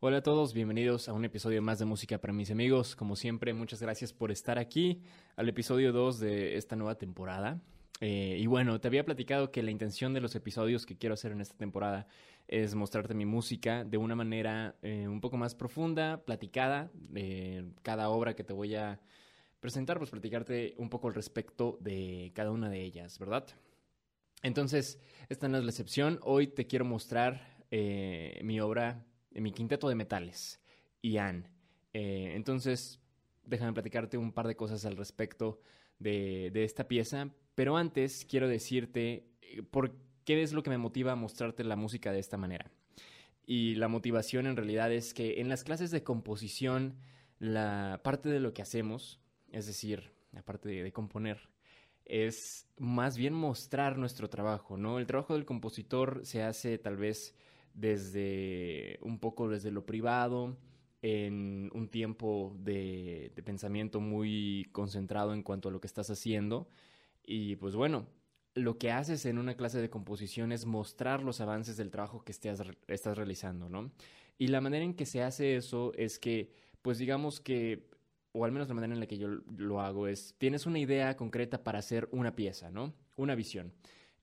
Hola a todos, bienvenidos a un episodio más de Música para mis amigos. Como siempre, muchas gracias por estar aquí al episodio 2 de esta nueva temporada. Eh, y bueno, te había platicado que la intención de los episodios que quiero hacer en esta temporada es mostrarte mi música de una manera eh, un poco más profunda, platicada, de cada obra que te voy a presentar, pues platicarte un poco al respecto de cada una de ellas, ¿verdad? Entonces, esta no es la excepción. Hoy te quiero mostrar eh, mi obra mi quinteto de metales, Ian. Eh, entonces, déjame platicarte un par de cosas al respecto de, esta pieza, pero antes quiero decirte eh, por qué es lo que me motiva a mostrarte la música de esta manera. Y la motivación en realidad es que en las clases de composición, la parte de lo que hacemos, es decir, la parte de, de componer, es más bien mostrar nuestro trabajo, ¿no? El trabajo del compositor se hace tal vez desde un poco desde lo privado, en un tiempo de, pensamiento muy concentrado en cuanto a lo que estás haciendo. Y pues bueno, lo que haces en una clase de composición es mostrar los avances del trabajo que estás, estás realizando, ¿no? Y la manera en que se hace eso es que, pues digamos que, o al menos la manera en la que yo lo hago es, tienes una idea concreta para hacer una pieza, ¿no? Una visión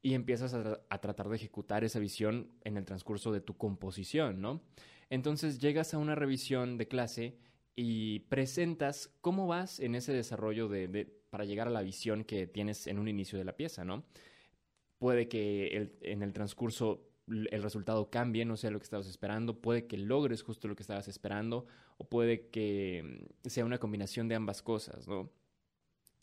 y empiezas a, tratar de ejecutar esa visión en el transcurso de tu composición, ¿no? Entonces llegas a una revisión de clase y presentas cómo vas en ese desarrollo de, para llegar a la visión que tienes en un inicio de la pieza, ¿no? Puede que en el transcurso el resultado cambie, no sea lo que estabas esperando, puede que logres justo lo que estabas esperando, o puede que mm, sea una combinación de ambas cosas, ¿no?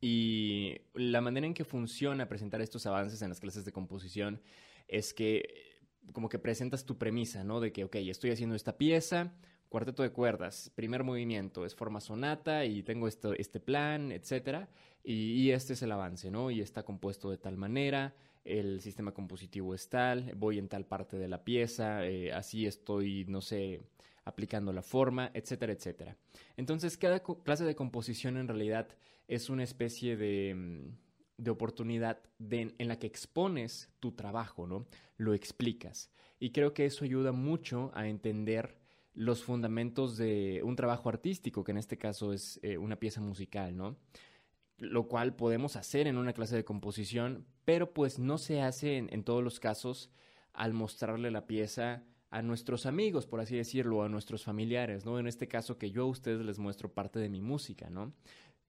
Y la manera en que funciona presentar estos avances en las clases de composición es que como que presentas tu premisa, ¿no? De que, ok, estoy haciendo esta pieza, cuarteto de cuerdas, primer movimiento es forma sonata y tengo esto, este plan, etcétera, y, este es el avance, ¿no? Y está compuesto de tal manera, el sistema compositivo es tal, voy en tal parte de la pieza, eh, así estoy, no sé, aplicando la forma, etcétera, etcétera. Entonces, cada clase de composición en realidad es una especie de, mm, oportunidad en la que expones tu trabajo, ¿no? Lo explicas. Y creo que eso ayuda mucho a entender los fundamentos de un trabajo artístico, que en este caso es eh, una pieza musical, ¿no? Lo cual podemos hacer en una clase de composición, pero pues no se hace en todos los casos al mostrarle la pieza a nuestros amigos, por así decirlo, a nuestros familiares, ¿no? En este caso que yo a ustedes les muestro parte de mi música, ¿no?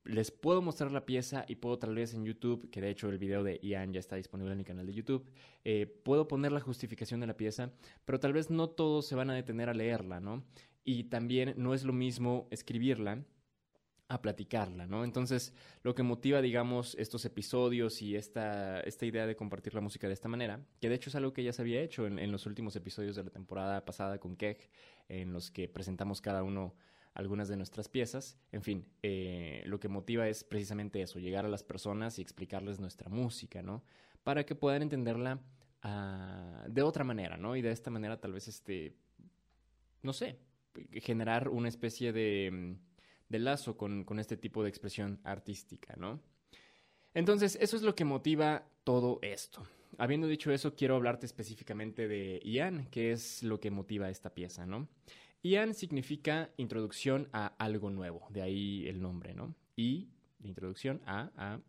Les puedo mostrar la pieza y puedo tal vez en YouTube, que de hecho el video de Ian ya está disponible en mi canal de YouTube, eh, puedo poner la justificación de la pieza, pero tal vez no todos se van a detener a leerla, ¿no? Y también no es lo mismo escribirla a platicarla, ¿no? Entonces, lo que motiva, digamos, estos episodios y esta, esta idea de compartir la música de esta manera, que de hecho es algo que ya se había hecho en, los últimos episodios de la temporada pasada con Keg, en los que presentamos cada uno algunas de nuestras piezas. En fin, eh, lo que motiva es precisamente eso, llegar a las personas y explicarles nuestra música, ¿no? Para que puedan entenderla ah, de otra manera, ¿no? Y de esta manera tal vez, este, no sé, generar una especie de de lazo con, este tipo de expresión artística, ¿no? Entonces, eso es lo que motiva todo esto. Habiendo dicho eso, quiero hablarte específicamente de Ian, que es lo que motiva esta pieza, ¿no? Ian significa introducción a algo nuevo, de ahí el nombre, ¿no? Y introducción a, a,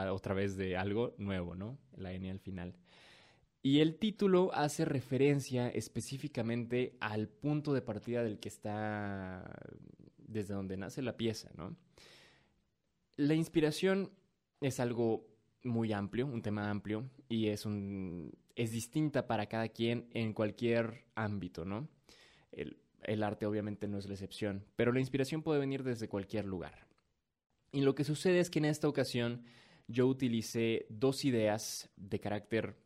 a otra vez de algo nuevo, ¿no? La N al final. Y el título hace referencia específicamente al punto de partida del que está desde donde nace la pieza, ¿no? La inspiración es algo muy amplio, un tema amplio, y es, un, es distinta para cada quien en cualquier ámbito, ¿no? El, el arte obviamente no es la excepción, pero la inspiración puede venir desde cualquier lugar. Y lo que sucede es que en esta ocasión yo utilicé dos ideas de carácter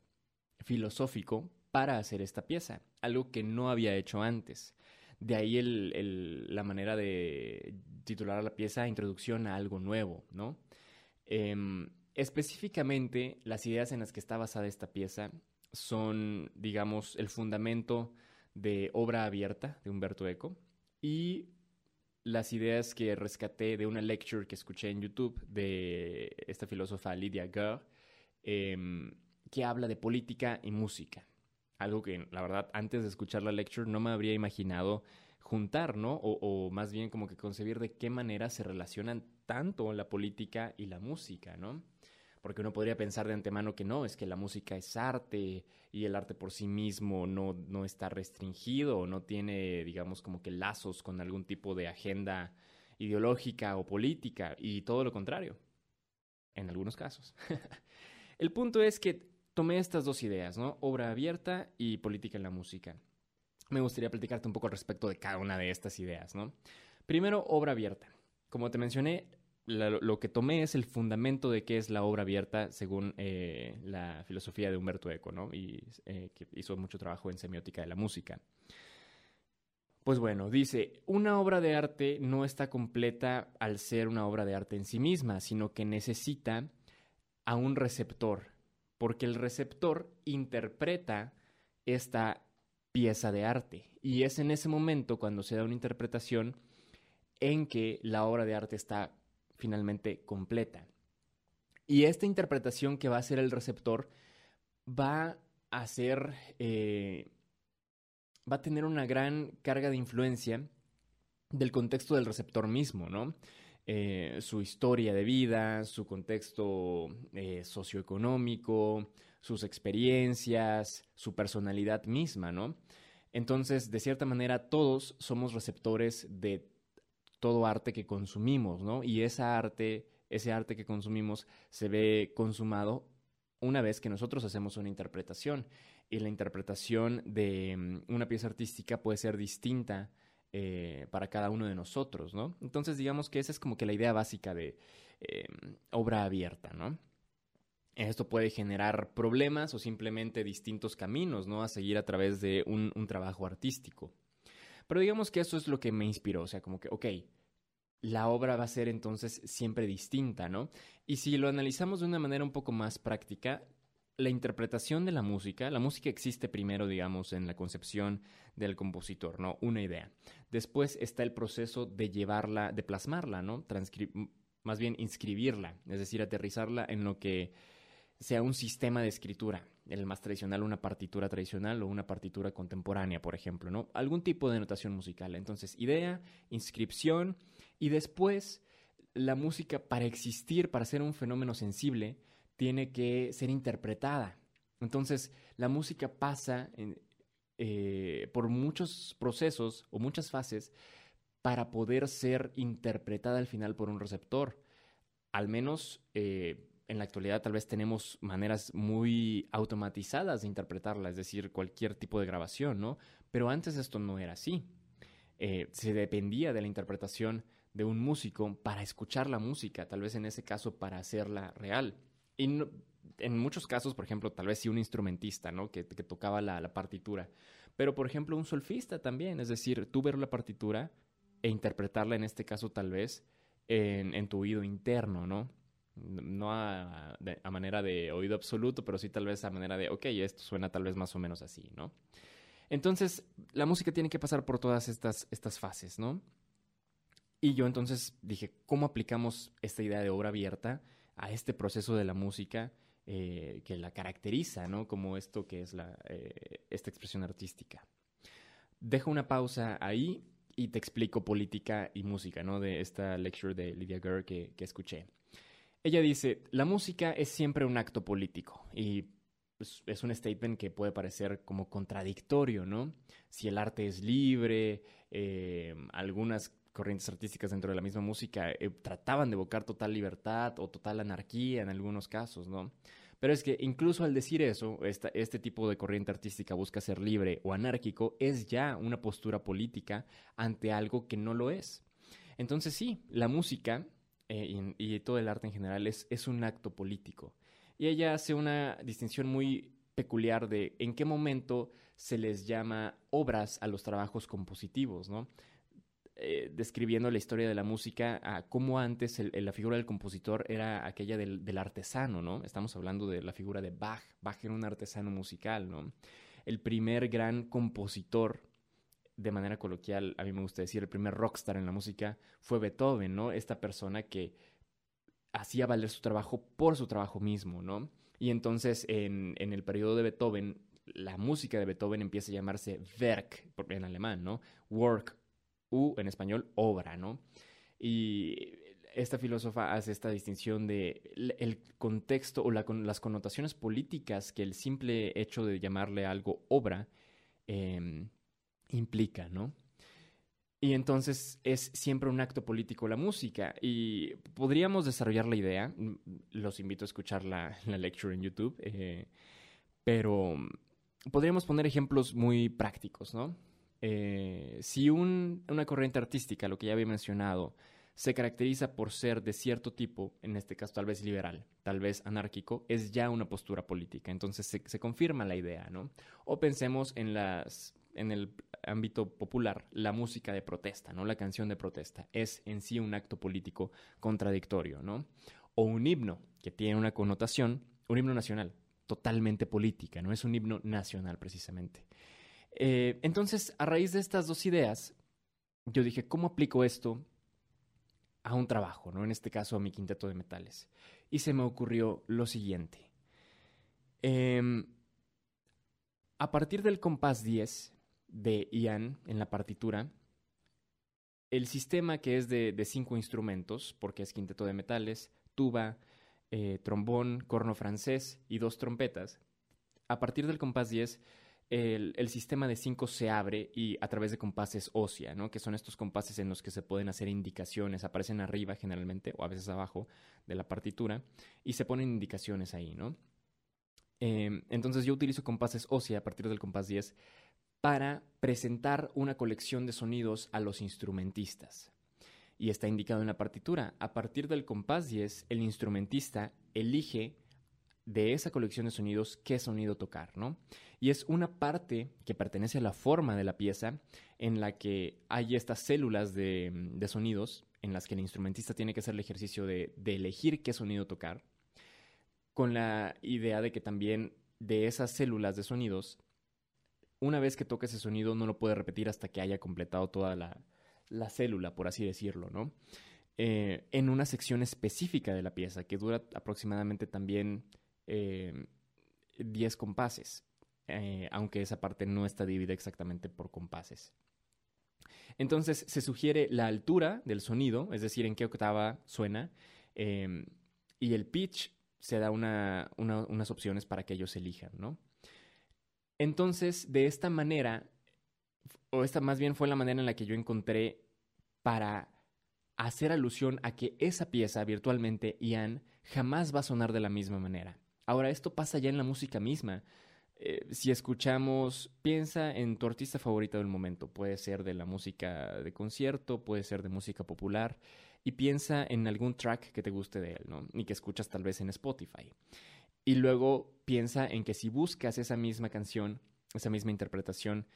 filosófico para hacer esta pieza, algo que no había hecho antes. De ahí la manera de titular a la pieza Introducción a algo nuevo, ¿no? Em, específicamente, las ideas en las que está basada esta pieza son, digamos, el fundamento de Obra Abierta de Humberto Eco y las ideas que rescaté de una lecture que escuché en YouTube de esta filósofa Lydia Gare, em, que habla de política y música. Algo que, la verdad, antes de escuchar la lecture no me habría imaginado juntar, ¿no? O, más bien como que concebir de qué manera se relacionan tanto la política y la música, ¿no? Porque uno podría pensar de antemano que no, es que la música es arte y el arte por sí mismo no, no está restringido no tiene, digamos, como que lazos con algún tipo de agenda ideológica o política y todo lo contrario, en algunos casos. el punto es que tomé estas dos ideas, ¿no? Obra abierta y política en la música. Me gustaría platicarte un poco al respecto de cada una de estas ideas, ¿no? Primero, obra abierta. Como te mencioné, lo que tomé es el fundamento de qué es la obra abierta según eh, la filosofía de Humberto Eco, ¿no? Y eh, que hizo mucho trabajo en semiótica de la música. Pues bueno, dice, una obra de arte no está completa al ser una obra de arte en sí misma, sino que necesita a un receptor, porque el receptor interpreta esta pieza de arte. Y es en ese momento, cuando se da una interpretación, en que la obra de arte está finalmente completa. Y esta interpretación que va a hacer el receptor va a ser, eh, va a tener una gran carga de influencia del contexto del receptor mismo, ¿no? Eh, su historia de vida, su contexto eh, socioeconómico, sus experiencias, su personalidad misma, ¿no? Entonces, de cierta manera, todos somos receptores de todo arte que consumimos, ¿no? Y esa arte, ese arte que consumimos se ve consumado una vez que nosotros hacemos una interpretación. Y la interpretación de mm, una pieza artística puede ser distinta eh, para cada uno de nosotros, ¿no? Entonces, digamos que esa es como que la idea básica de em, obra abierta, ¿no? Esto puede generar problemas o simplemente distintos caminos, ¿no? A seguir a través de un, un trabajo artístico. Pero digamos que eso es lo que me inspiró, o sea, como que, ok, la obra va a ser entonces siempre distinta, ¿no? Y si lo analizamos de una manera un poco más práctica, la interpretación de la música, la música existe primero, digamos, en la concepción del compositor, ¿no? Una idea. Después está el proceso de llevarla, de plasmarla, ¿no? más bien inscribirla, es decir, aterrizarla en lo que sea un sistema de escritura, el más tradicional, una partitura tradicional o una partitura contemporánea, por ejemplo, ¿no? Algún tipo de notación musical. Entonces, idea, inscripción y después la música para existir, para ser un fenómeno sensible, tiene que ser interpretada. Entonces, la música pasa eh, por muchos procesos o muchas fases para poder ser interpretada al final por un receptor. Al menos eh, en la actualidad tal vez tenemos maneras muy automatizadas de interpretarla, es decir, cualquier tipo de grabación, ¿no? Pero antes esto no era así. Eh, se dependía de la interpretación de un músico para escuchar la música, tal vez en ese caso para hacerla real. Y en muchos casos, por ejemplo, tal vez sí un instrumentista, ¿no? Que, tocaba la, partitura. Pero, por ejemplo, un solfista también, es decir, tú ver la partitura e interpretarla en este caso tal vez en, en tu oído interno, ¿no? no a, manera de oído absoluto, pero sí tal vez a manera de, ok, esto suena tal vez más o menos así, ¿no? Entonces, la música tiene que pasar por todas estas, estas fases, ¿no? Y yo entonces dije, ¿cómo aplicamos esta idea de obra abierta a este proceso de la música eh, que la caracteriza, ¿no? Como esto que es la, eh, esta expresión artística. Dejo una pausa ahí y te explico política y música, ¿no? De esta lecture de Lydia Gurr que, escuché. Ella dice, la música es siempre un acto político y es, un statement que puede parecer como contradictorio, ¿no? Si el arte es libre, eh, algunas corrientes artísticas dentro de la misma música eh, trataban de evocar total libertad o total anarquía en algunos casos, ¿no? Pero es que incluso al decir eso, este tipo de corriente artística busca ser libre o anárquico, es ya una postura política ante algo que no lo es. Entonces sí, la música eh, y, todo el arte en general es, es un acto político. Y ella hace una distinción muy peculiar de en qué momento se les llama obras a los trabajos compositivos, ¿no? Eh, describiendo la historia de la música, a cómo antes la figura del compositor era aquella del, artesano, ¿no? Estamos hablando de la figura de Bach. Bach era un artesano musical, ¿no? El primer gran compositor de manera coloquial, a mí me gusta decir, el primer rockstar en la música fue Beethoven, ¿no? Esta persona que hacía valer su trabajo por su trabajo mismo, ¿no? Y entonces en, en, el periodo de Beethoven, la música de Beethoven empieza a llamarse Werk en alemán, ¿no? Work, U en español, obra, ¿no? Y esta filósofa hace esta distinción de el contexto o las connotaciones políticas que el simple hecho de llamarle algo obra em, implica, ¿no? Y entonces es siempre un acto político la música. Y podríamos desarrollar la idea, los invito a escuchar la, lecture en YouTube, eh, pero podríamos poner ejemplos muy prácticos, ¿no? Eh, si una corriente artística, lo que ya había mencionado, se caracteriza por ser de cierto tipo, en este caso tal vez liberal, tal vez anárquico, es ya una postura política. Entonces se, confirma la idea, ¿no? O pensemos en en el ámbito popular, la música de protesta, ¿no? La canción de protesta es en sí un acto político contradictorio, ¿no? O un himno que tiene una connotación, un himno nacional, totalmente política, no es un himno nacional precisamente. Eh, entonces, a raíz de estas dos ideas, yo dije, ¿cómo aplico esto a un trabajo, ¿no? En este caso a mi quinteto de metales. Y se me ocurrió lo siguiente. Em, a partir del compás 10 de Ian en la partitura, el sistema que es de, cinco instrumentos, porque es quinteto de metales, tuba, eh, trombón, corno francés y dos trompetas, a partir del compás 10 el, sistema de cinco se abre y a través de compases ósea, ¿no? Que son estos compases en los que se pueden hacer indicaciones, aparecen arriba generalmente o a veces abajo de la partitura y se ponen indicaciones ahí, ¿no? Em, entonces yo utilizo compases ósea a partir del compás 10 para presentar una colección de sonidos a los instrumentistas. Y está indicado en la partitura. A partir del compás 10, el instrumentista elige de esa colección de sonidos qué sonido tocar, ¿no? Y es una parte que pertenece a la forma de la pieza en la que hay estas células de, sonidos en las que el instrumentista tiene que hacer el ejercicio de, elegir qué sonido tocar, con la idea de que también de esas células de sonidos, una vez que toca ese sonido no lo puede repetir hasta que haya completado toda la, célula, por así decirlo, ¿no? Eh, en una sección específica de la pieza que dura aproximadamente también 10 eh, compases, eh, aunque esa parte no está dividida exactamente por compases. Entonces se sugiere la altura del sonido, es decir, en qué octava suena, em, y el pitch se da unas opciones para que ellos elijan, ¿no? Entonces, de esta manera, o esta más bien fue la manera en la que yo encontré para hacer alusión a que esa pieza virtualmente, Ian, jamás va a sonar de la misma manera. Ahora, esto pasa ya en la música misma. Eh, si escuchamos, piensa en tu artista favorito del momento. Puede ser de la música de concierto, puede ser de música popular. Y piensa en algún track que te guste de él, ¿no? Y que escuchas tal vez en Spotify. Y luego piensa en que si buscas esa misma canción, esa misma interpretación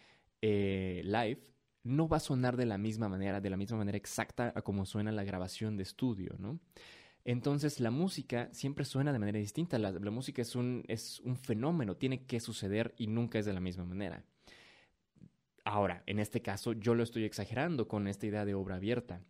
eh, live, no va a sonar de la misma manera, de la misma manera exacta a como suena la grabación de estudio, ¿no? Entonces la música siempre suena de manera distinta. La, música es un, es un fenómeno, tiene que suceder y nunca es de la misma manera. Ahora, en este caso, yo lo estoy exagerando con esta idea de obra abierta.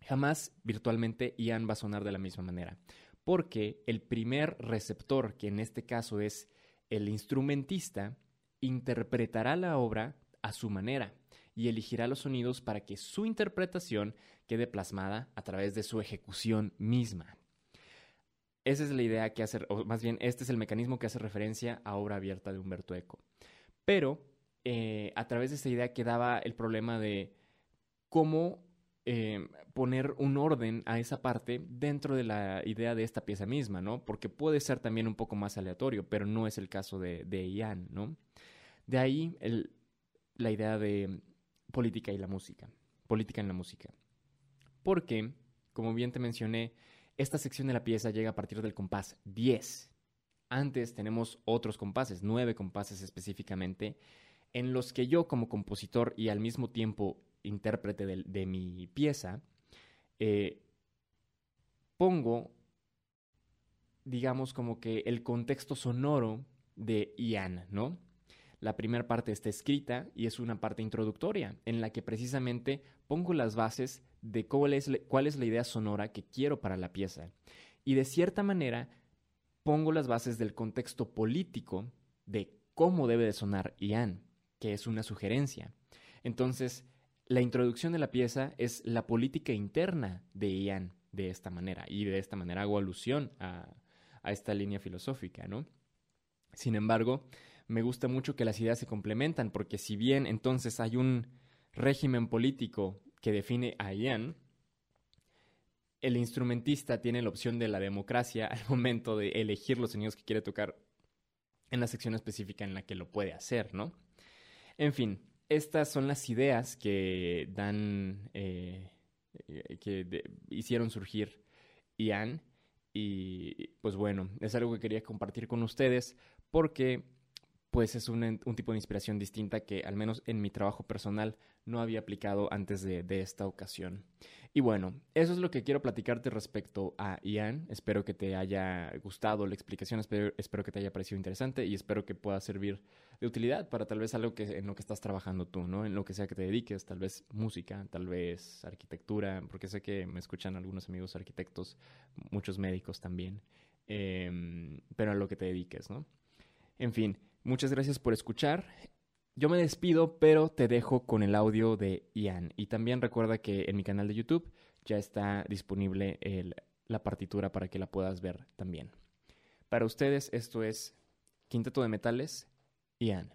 Jamás virtualmente Ian va a sonar de la misma manera, porque el primer receptor, que en este caso es el instrumentista, interpretará la obra a su manera y elegirá los sonidos para que su interpretación quede plasmada a través de su ejecución misma. Esa es la idea que hace, o más bien este es el mecanismo que hace referencia a obra abierta de Humberto Eco. Pero eh, a través de esa idea quedaba el problema de cómo eh, poner un orden a esa parte dentro de la idea de esta pieza misma, ¿no? Porque puede ser también un poco más aleatorio, pero no es el caso de, de Ian, ¿no? De ahí la idea de política y la música, política en la música. Porque, como bien te mencioné, esta sección de la pieza llega a partir del compás 10. Antes tenemos otros compases, nueve compases específicamente, en los que yo como compositor y al mismo tiempo intérprete de, mi pieza, eh, pongo, digamos, como que el contexto sonoro de Ian, ¿no? La primera parte está escrita y es una parte introductoria en la que precisamente pongo las bases de cuál es, cuál es la idea sonora que quiero para la pieza. Y de cierta manera pongo las bases del contexto político de cómo debe de sonar Ian, que es una sugerencia. Entonces, la introducción de la pieza es la política interna de Ian de esta manera, y de esta manera hago alusión a, a esta línea filosófica, ¿no? Sin embargo, me gusta mucho que las ideas se complementan, porque si bien entonces hay un régimen político que define a Ian, el instrumentista tiene la opción de la democracia al momento de elegir los sonidos que quiere tocar en la sección específica en la que lo puede hacer, ¿no? En fin, estas son las ideas que dan, eh, que hicieron surgir Ian. Y pues bueno, es algo que quería compartir con ustedes porque pues es un, tipo de inspiración distinta que al menos en mi trabajo personal no había aplicado antes de, esta ocasión. Y bueno, eso es lo que quiero platicarte respecto a Ian. Espero que te haya gustado la explicación, espero, espero, que te haya parecido interesante y espero que pueda servir de utilidad para tal vez algo que, en lo que estás trabajando tú, ¿no? En lo que sea que te dediques, tal vez música, tal vez arquitectura, porque sé que me escuchan algunos amigos arquitectos, muchos médicos también, em, pero a lo que te dediques, ¿no? En fin, Muchas gracias por escuchar. Yo me despido, pero te dejo con el audio de Ian. Y también recuerda que en mi canal de YouTube ya está disponible la partitura para que la puedas ver también. Para ustedes esto es Quinteto de Metales, Ian.